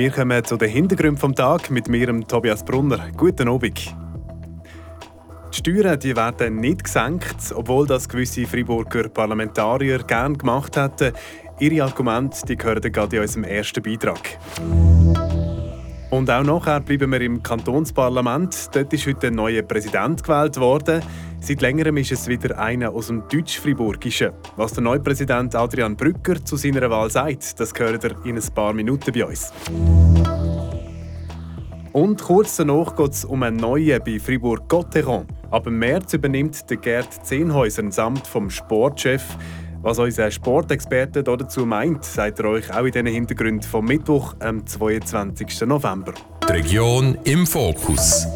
Wir kommen zu den Hintergründen vom Tag mit mir, Tobias Brunner. Guten Abend. Die Steuern die werden nicht gesenkt, obwohl das gewisse Freiburger Parlamentarier gern gemacht hätten. Ihre Argumente die gehören gerade in unserem ersten Beitrag. Und auch nachher bleiben wir im Kantonsparlament. Dort ist heute ein neuer Präsident gewählt worden. Seit längerem ist es wieder einer aus dem Deutsch-Friburgischen. Was der neue Präsident Adrian Brücker zu seiner Wahl sagt, das gehört er in ein paar Minuten bei uns. Und kurz danach geht es um einen neuen bei Fribourg-Gotteron. Ab März übernimmt der Gerd Zehnhäuser das Amt vom Sportchef. Was unser Sportexperte dazu meint, sagt er euch auch in den Hintergründen vom Mittwoch, am 22. November. Die Region im Fokus.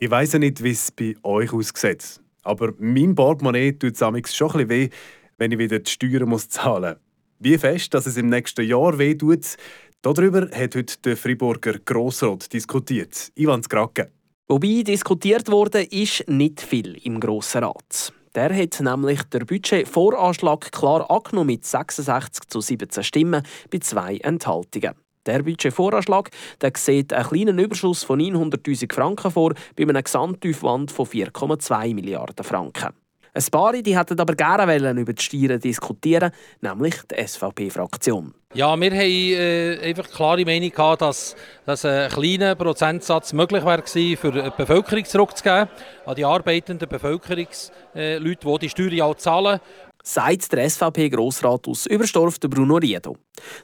Ich weiss nicht, wie es bei euch aussieht, aber mein Portemonnaie tut es schon ein weh, wenn ich wieder die Steuern muss zahlen muss. Wie fest, dass es im nächsten Jahr weh tut, darüber hat heute der Friburger Grossrat diskutiert. Ivan Skrake. Wobei diskutiert wurde, ist nicht viel im Grossen Rat. Der hat nämlich der Budgetvoranschlag klar angenommen mit 66 zu 17 Stimmen bei zwei Enthaltungen. Der Budgetvoranschlag der sieht einen kleinen Überschuss von 900.000 Franken vor bei einem Gesamtaufwand von 4,2 Milliarden Franken. Ein paar die hätten aber gerne über die Steuern diskutieren, nämlich die SVP-Fraktion. Ja, wir haben äh, einfach klare Meinung gehabt, dass, dass ein kleiner Prozentsatz möglich wäre für die Bevölkerung zurückzugeben, an die arbeitenden Bevölkerungsleute, äh, die die Steuern auch zahlen sagt der SVP-Grossrat aus Überstorf, Bruno Riedo.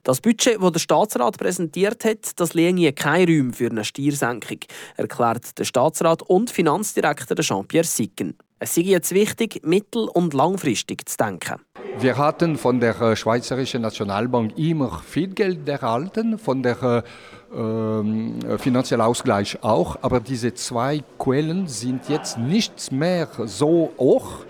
Das Budget, das der Staatsrat präsentiert hat, das lege kein Raum für eine Steuersenkung, erklärt der Staatsrat und Finanzdirektor Jean-Pierre Sicken. Es sei jetzt wichtig, mittel- und langfristig zu denken. Wir hatten von der äh, Schweizerischen Nationalbank immer viel Geld erhalten, von der äh, finanziellen Ausgleich auch, aber diese zwei Quellen sind jetzt nicht mehr so hoch.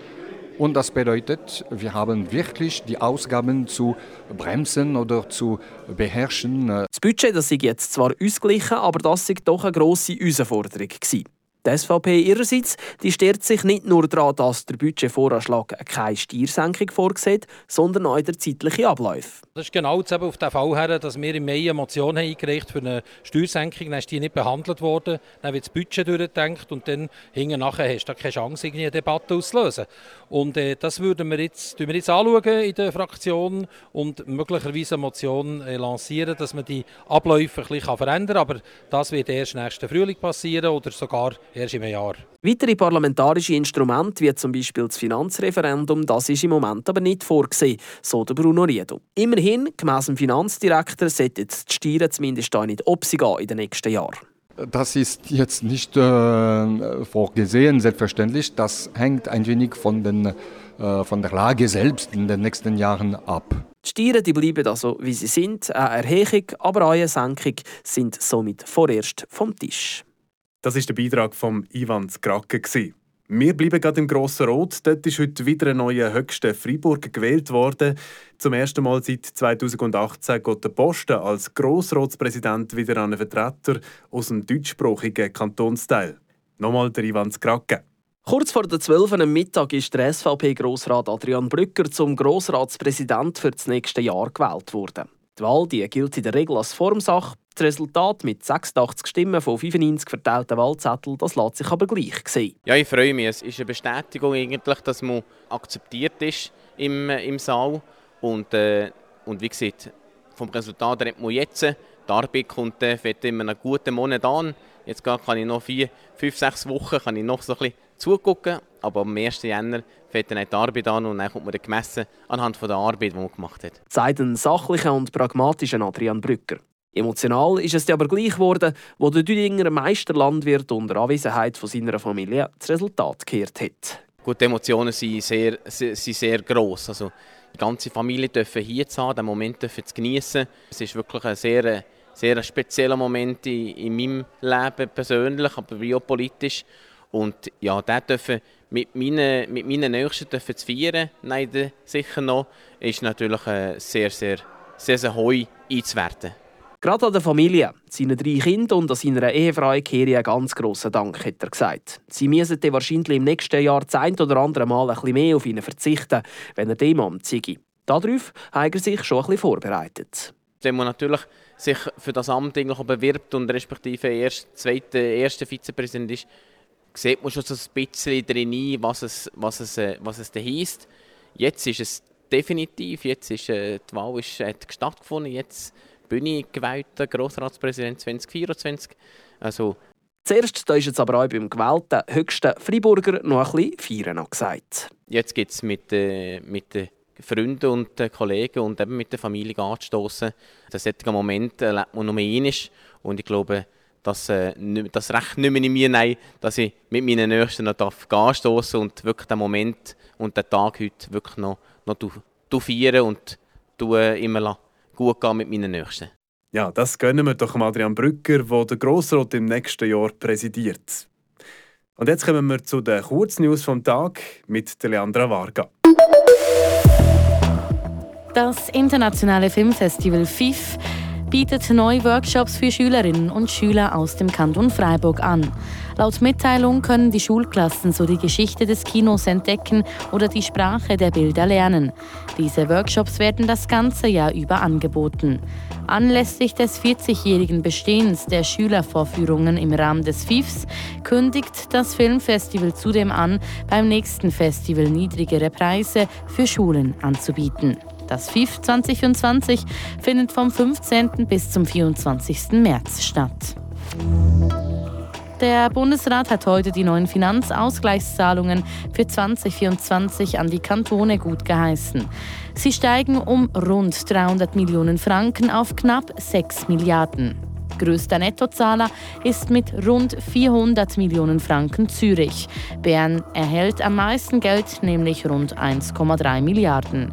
Und das bedeutet, wir haben wirklich die Ausgaben zu bremsen oder zu beherrschen. Das Budget das ist jetzt zwar ausgeglichen, aber das ist doch eine grosse Herausforderung. Gewesen. Die SVP ihrerseits die stört sich nicht nur daran, dass der Budgetvoranschlag keine Steuersenkung vorsieht, sondern auch der zeitliche Ablauf. Das ist genau jetzt auf den Fall her, dass wir im Mai eine Motion eingereicht für eine Steuersenkung. Dann ist die nicht behandelt worden. Dann wird das Budget durchgedacht und dann hinten nachher hast du keine Chance, eine Debatte auszulösen. Und äh, das würden wir jetzt, wir jetzt anschauen in der Fraktion und möglicherweise eine Motion äh, lancieren, dass man die Abläufe ein bisschen verändern kann. Aber das wird erst nächsten Frühling passieren oder sogar erst im Jahr. Weitere parlamentarische Instrumente, wie zum Beispiel das Finanzreferendum, das ist im Moment aber nicht vorgesehen, so der Bruno Riedo. Immerhin, gemäss dem Finanzdirektor, sollten die Steuern zumindest auch nicht gehen in den nächsten Jahren. Das ist jetzt nicht äh, vorgesehen, selbstverständlich. Das hängt ein wenig von, den, äh, von der Lage selbst in den nächsten Jahren ab. Die Steuern die bleiben also, wie sie sind. Eine Erhebung, aber auch eine Senkung sind somit vorerst vom Tisch. Das ist der Beitrag von Ivan Skrake. Wir bleiben gerade im Grossen Rot. Dort ist heute wieder ein neuer höchster Freiburg gewählt worden. Zum ersten Mal seit 2018 geht der Posten als Grossratspräsident wieder an einen Vertreter aus dem deutschsprachigen Kantonsteil. Nochmal der Ivan Skrake. Kurz vor der 12 Uhr am Mittag ist der SVP-Grossrat Adrian Brücker zum Grossratspräsident für das nächste Jahr gewählt worden. Die Wahl die gilt in der Regel als Formsache. Das Resultat mit 86 Stimmen von 95 verteilten Wahlzetteln das lässt sich aber gleich sehen. Ja, ich freue mich. Es ist eine Bestätigung, eigentlich, dass man akzeptiert ist im, im Saal. Und, äh, und wie gesagt, vom Resultat redet man jetzt. Die Arbeit kommt äh, in einem guten Monat an. Jetzt kann ich noch vier, fünf, sechs Wochen kann ich noch so ein bisschen zugucken. Aber am 1. Jänner fängt dann die Arbeit an und dann kommt man dann gemessen anhand von der Arbeit, die man gemacht hat. Sagt ein sachlicher und pragmatischer Adrian Brücker. Emotional ist es aber gleich geworden, wo der Düdinger Meisterlandwirt unter Anwesenheit von seiner Familie das Resultat gekehrt hat. Gut, die Emotionen sind sehr, sehr, sind sehr gross. Also, die ganze Familie dürfen hier sein, den Moment dürfen zu genießen. Es ist wirklich ein sehr, sehr spezieller Moment in, in meinem Leben persönlich, aber auch politisch. Und ja, den dürfen mit meinen, mit meinen Nächsten dürfen zu feiern, nein, sicher noch, ist natürlich äh, sehr, sehr, sehr, sehr heu einzuwerten. Gerade an der Familie, seinen drei Kindern und an seiner Ehefrau kehre einen ganz grossen Dank, hat er gesagt. Sie müssen wahrscheinlich im nächsten Jahr das ein oder andere Mal ein mehr auf ihn verzichten, wenn er dem am Ziggy. Darauf hat er sich schon ein vorbereitet. wenn man natürlich sich für das Amt bewirbt und respektive erst zweiter, erster Vizepräsident ist, sieht man schon so ein bisschen drin was es, was es, äh, was es heisst. Jetzt ist es definitiv, jetzt ist äh, die Wahl ist, hat stattgefunden, jetzt bin ich gewählter Grossratspräsident 2024. Also, Zuerst da ist jetzt aber auch beim gewählten höchsten Freiburger noch ein bisschen Feiern angesagt. Jetzt gibt es mit, äh, mit den Freunden und den Kollegen und eben mit der Familie anzustoßen. Solche Moment erlebt man nur einmal und ich glaube, dass äh, das Recht nicht mehr in mir nein, dass ich mit meinen Nächsten noch anstoßen und wirklich den Moment und den Tag heute wirklich noch, noch feiern und immer gut gehen mit meinen Nächsten. Ja, das gönnen wir doch Adrian Brücker, der den Grossrat im nächsten Jahr präsidiert. Und jetzt kommen wir zu den Kurznews vom Tag mit Leandra Varga. Das internationale Filmfestival FIF bietet neue Workshops für Schülerinnen und Schüler aus dem Kanton Freiburg an. Laut Mitteilung können die Schulklassen so die Geschichte des Kinos entdecken oder die Sprache der Bilder lernen. Diese Workshops werden das ganze Jahr über angeboten. Anlässlich des 40-jährigen Bestehens der Schülervorführungen im Rahmen des FIFs kündigt das Filmfestival zudem an, beim nächsten Festival niedrigere Preise für Schulen anzubieten. Das FIF 2024 findet vom 15. bis zum 24. März statt. Der Bundesrat hat heute die neuen Finanzausgleichszahlungen für 2024 an die Kantone gut geheißen. Sie steigen um rund 300 Millionen Franken auf knapp 6 Milliarden. Größter Nettozahler ist mit rund 400 Millionen Franken Zürich. Bern erhält am meisten Geld, nämlich rund 1,3 Milliarden.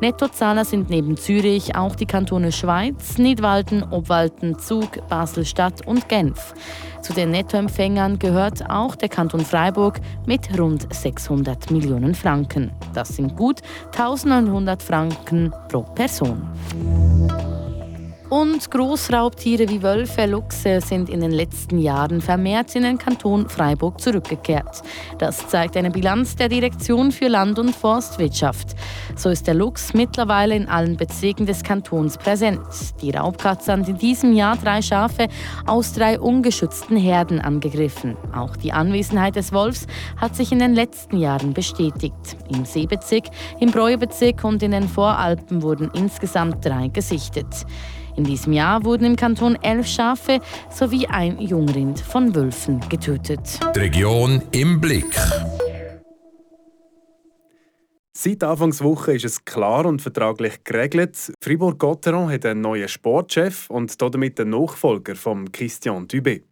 Nettozahler sind neben Zürich auch die Kantone Schweiz, Nidwalden, Obwalden, Zug, Basel-Stadt und Genf. Zu den Nettoempfängern gehört auch der Kanton Freiburg mit rund 600 Millionen Franken. Das sind gut 1900 Franken pro Person. Und Großraubtiere wie Wölfe, Luchse sind in den letzten Jahren vermehrt in den Kanton Freiburg zurückgekehrt. Das zeigt eine Bilanz der Direktion für Land- und Forstwirtschaft. So ist der Luchs mittlerweile in allen Bezirken des Kantons präsent. Die Raubkatze hat in diesem Jahr drei Schafe aus drei ungeschützten Herden angegriffen. Auch die Anwesenheit des Wolfs hat sich in den letzten Jahren bestätigt. Im Seebezirk, im Breuerbezirk und in den Voralpen wurden insgesamt drei gesichtet. In diesem Jahr wurden im Kanton elf Schafe sowie ein Jungrind von Wölfen getötet. Die Region im Blick. Seit Anfangswoche ist es klar und vertraglich geregelt. Fribourg-Gotteron hat einen neuen Sportchef und damit den Nachfolger von Christian Dubé.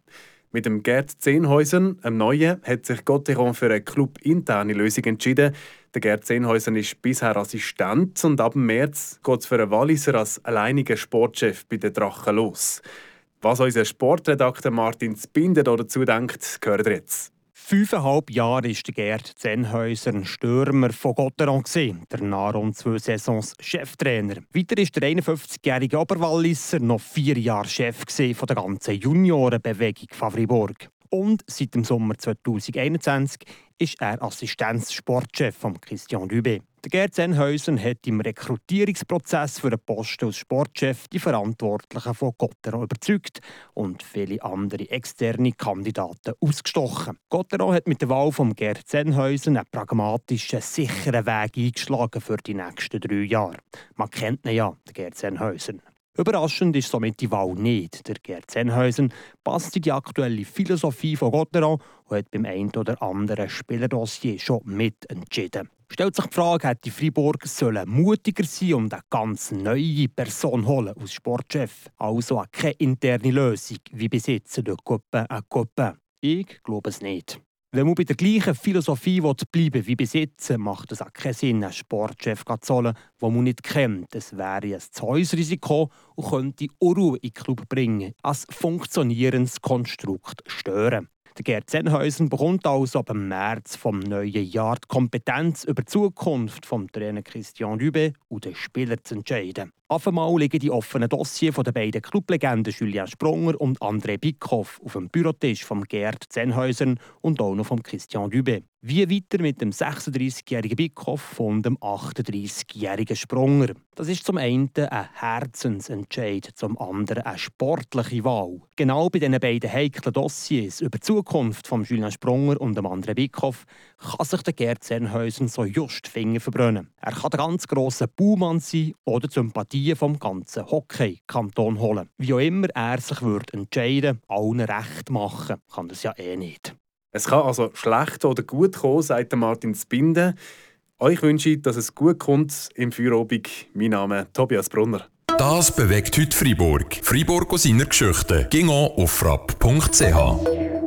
Mit dem Gerd Zehnhäusern, einem Neuen, hat sich Gotteron für eine clubinterne Lösung entschieden. Der Gerd Zehnhäusern ist bisher Assistent und ab März geht es für einen Walliser als alleiniger Sportchef bei den Drachen los. Was unser Sportredakteur Martin Spinder dazu denkt, gehört jetzt. Fünfeinhalb Jahre war Gerd Zenhäuser ein Stürmer von Gotteron, der rund zwei Saisons Cheftrainer. Weiter ist der 51-jährige Oberwalliser noch vier Jahre Chef von der ganzen Juniorenbewegung von Fribourg. Und seit dem Sommer 2021 ist er Assistenzsportchef von Christian Dubé. Der Gerd Senhäusen hat im Rekrutierungsprozess für den Posten als Sportchef die Verantwortlichen von Gottero überzeugt und viele andere externe Kandidaten ausgestochen. Gottero hat mit der Wahl von Gerd Senhäusen einen pragmatischen, sicheren Weg eingeschlagen für die nächsten drei Jahre. Man kennt ihn ja, den Gerd Senhäusen. Überraschend ist somit die Wahl nicht. Der Gerd Zenhäusen passt in die aktuelle Philosophie von Gotteron und hat beim einen oder anderen Spielerdossier schon mitentschieden. Stellt sich die Frage, hätte Freiburg sollen mutiger sein und eine ganz neue Person holen als Sportchef? Also keine interne Lösung, wie bis jetzt der Copain à. Ich glaube es nicht. Wenn man bei der gleichen Philosophie bleiben wie bis jetzt, macht es auch keinen Sinn, einen Sportchef zu holen, den man nicht kennt. Es wäre ein Zeusrisiko und könnte Unruhe in den Club bringen, als funktionierendes Konstrukt stören. Der Gerd Zenhäusen bekommt also ab März vom neuen Jahr die Kompetenz über die Zukunft vom Trainer Christian Rübe und den Spieler zu entscheiden. Auf einmal liegen die offenen Dossiers den beiden Clublegenden Julien Sprunger und André Bickhoff auf dem Bürotisch von Gerd Zenhäusern und auch noch von Christian Dubé. Wie weiter mit dem 36-jährigen Bickhoff und dem 38-jährigen Sprunger? Das ist zum einen ein Herzensentscheid, zum anderen eine sportliche Wahl. Genau bei diesen beiden heiklen Dossiers über die Zukunft von Julien Sprunger und dem André Bickhoff kann sich der Gerd Zernhäusen so just die Finger verbrennen. Er kann der ganz grosse Baumann sein oder die Sympathien vom ganzen Hockey-Kanton holen. Wie auch immer er sich wird entscheiden allen recht machen, kann das ja eh nicht. Es kann also schlecht oder gut kommen, sagt Martin Spinde. Euch wünsche ich, dass es gut kommt im Feierabend. Mein Name ist Tobias Brunner. Das bewegt heute Freiburg. Freiburg aus seiner Geschichte. Ging auf frapp.ch.